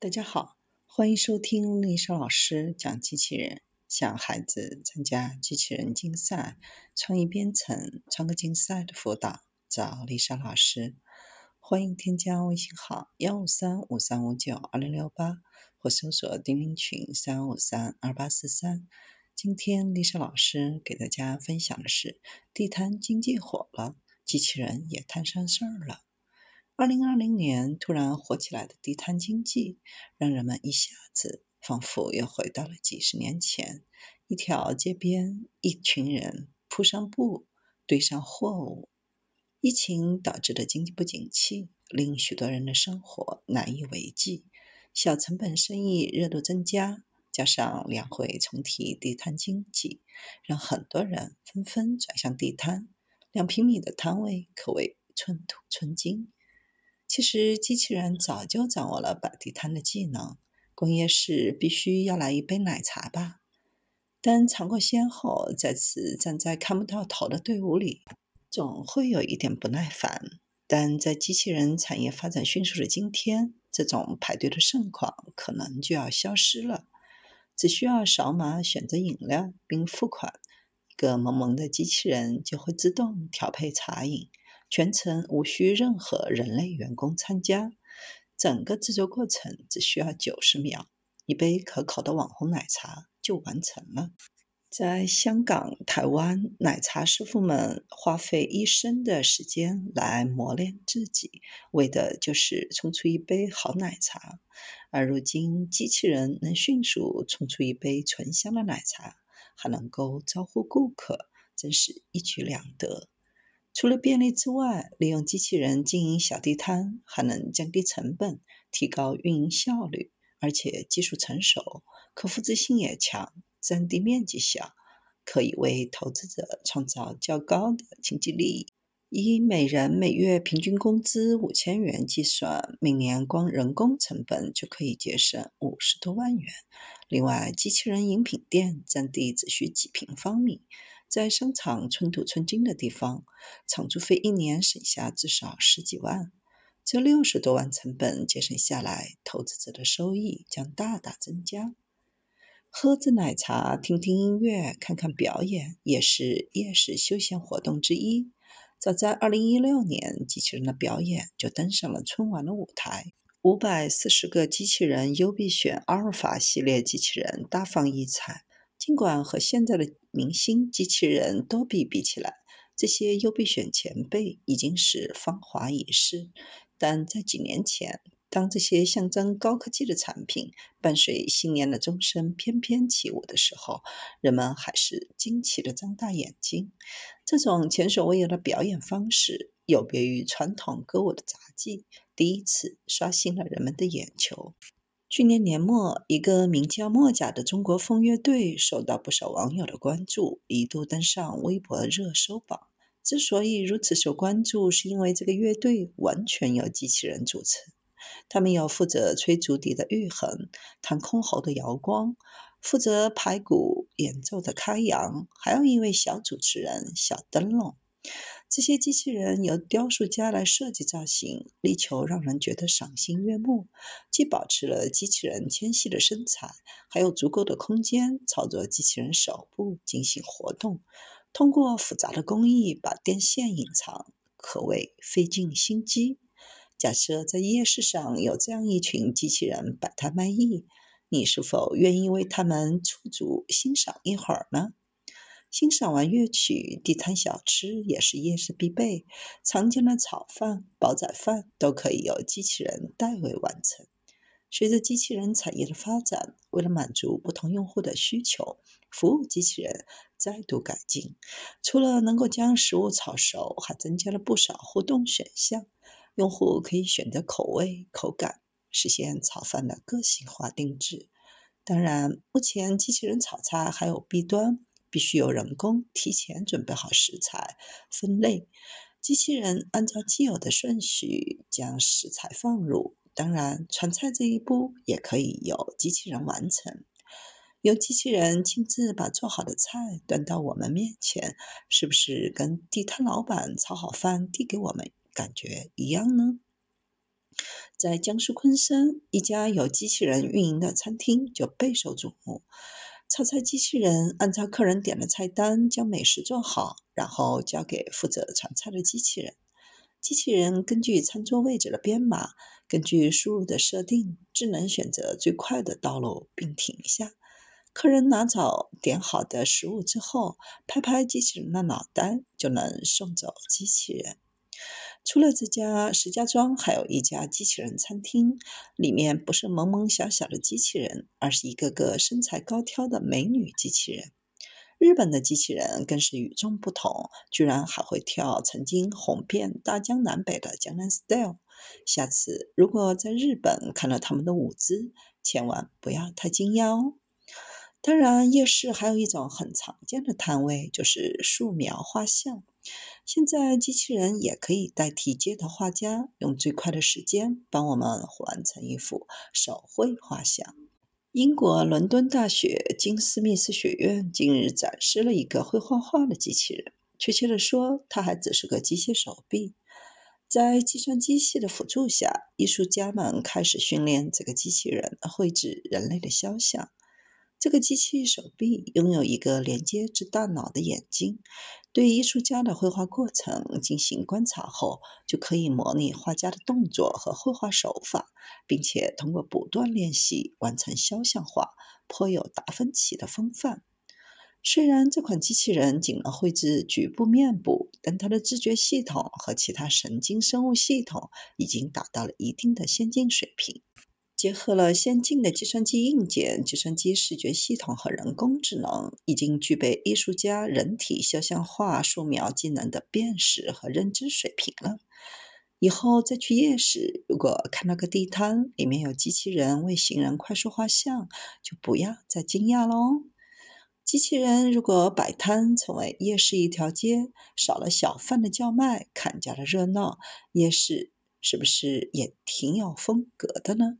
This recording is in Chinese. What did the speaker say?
大家好，欢迎收听丽莎老师讲机器人。想孩子参加机器人竞赛、创意编程、创客竞赛的辅导，找丽莎老师。欢迎添加微信号幺五三五三五九二零六八，或搜索钉钉群三五三二八四三。今天丽莎老师给大家分享的是：地摊经济火了，机器人也摊上事儿了。二零二零年突然火起来的地摊经济，让人们一下子仿佛又回到了几十年前。一条街边，一群人铺上布，堆上货物。疫情导致的经济不景气，令许多人的生活难以为继。小成本生意热度增加，加上两会重提地摊经济，让很多人纷纷转向地摊。两平米的摊位可谓寸土寸金。其实，机器人早就掌握了摆地摊的技能。工业是必须要来一杯奶茶吧？但尝过鲜后，再次站在看不到头的队伍里，总会有一点不耐烦。但在机器人产业发展迅速的今天，这种排队的盛况可能就要消失了。只需要扫码选择饮料并付款，一个萌萌的机器人就会自动调配茶饮。全程无需任何人类员工参加，整个制作过程只需要九十秒，一杯可口的网红奶茶就完成了。在香港、台湾，奶茶师傅们花费一生的时间来磨练自己，为的就是冲出一杯好奶茶。而如今，机器人能迅速冲出一杯醇香的奶茶，还能够招呼顾客，真是一举两得。除了便利之外，利用机器人经营小地摊，还能降低成本，提高运营效率，而且技术成熟，可复制性也强，占地面积小，可以为投资者创造较高的经济利益。以每人每月平均工资五千元计算，每年光人工成本就可以节省五十多万元。另外，机器人饮品店占地只需几平方米。在商场寸土寸金的地方，场租费一年省下至少十几万，这六十多万成本节省下来，投资者的收益将大大增加。喝着奶茶，听听音乐，看看表演，也是夜市休闲活动之一。早在二零一六年，机器人的表演就登上了春晚的舞台，五百四十个机器人优必选阿尔法系列机器人大放异彩。尽管和现在的明星机器人都比比起来，这些优必选前辈已经是芳华已逝，但在几年前，当这些象征高科技的产品伴随新年的钟声翩翩起舞的时候，人们还是惊奇地张大眼睛。这种前所未有的表演方式，有别于传统歌舞的杂技，第一次刷新了人们的眼球。去年年末，一个名叫墨甲的中国风乐队受到不少网友的关注，一度登上微博热搜榜。之所以如此受关注，是因为这个乐队完全由机器人组成。他们有负责吹竹笛的玉衡、弹箜篌的姚光、负责排鼓演奏的开阳，还有一位小主持人小灯笼。这些机器人由雕塑家来设计造型，力求让人觉得赏心悦目，既保持了机器人纤细的身材，还有足够的空间操作机器人手部进行活动。通过复杂的工艺把电线隐藏，可谓费尽心机。假设在夜市上有这样一群机器人摆摊卖艺，你是否愿意为他们驻足欣赏一会儿呢？欣赏完乐曲，地摊小吃也是夜市必备。常见的炒饭、煲仔饭都可以由机器人代为完成。随着机器人产业的发展，为了满足不同用户的需求，服务机器人再度改进。除了能够将食物炒熟，还增加了不少互动选项。用户可以选择口味、口感，实现炒饭的个性化定制。当然，目前机器人炒菜还有弊端。必须有人工提前准备好食材、分类，机器人按照既有的顺序将食材放入。当然，传菜这一步也可以由机器人完成。由机器人亲自把做好的菜端到我们面前，是不是跟地摊老板炒好饭递给我们感觉一样呢？在江苏昆山，一家有机器人运营的餐厅就备受瞩目。炒菜机器人按照客人点的菜单将美食做好，然后交给负责传菜的机器人。机器人根据餐桌位置的编码，根据输入的设定，智能选择最快的道路并停下。客人拿走点好的食物之后，拍拍机器人的脑袋，就能送走机器人。除了这家石家庄还有一家机器人餐厅，里面不是萌萌小小的机器人，而是一个个身材高挑的美女机器人。日本的机器人更是与众不同，居然还会跳曾经红遍大江南北的江南 style。下次如果在日本看到他们的舞姿，千万不要太惊讶哦。当然，夜市还有一种很常见的摊位，就是素描画像。现在机器人也可以代替街头画家，用最快的时间帮我们完成一幅手绘画像。英国伦敦大学金斯密斯学院近日展示了一个会画画的机器人，确切地说，它还只是个机械手臂。在计算机系的辅助下，艺术家们开始训练这个机器人绘制人类的肖像。这个机器手臂拥有一个连接至大脑的眼睛，对艺术家的绘画过程进行观察后，就可以模拟画家的动作和绘画手法，并且通过不断练习完成肖像画，颇有达芬奇的风范。虽然这款机器人仅能绘制局部面部，但它的知觉系统和其他神经生物系统已经达到了一定的先进水平。结合了先进的计算机硬件、计算机视觉系统和人工智能，已经具备艺术家人体肖像画素描技能的辨识和认知水平了。以后再去夜市，如果看到个地摊里面有机器人为行人快速画像，就不要再惊讶喽。机器人如果摆摊成为夜市一条街，少了小贩的叫卖，看家的热闹，夜市是不是也挺有风格的呢？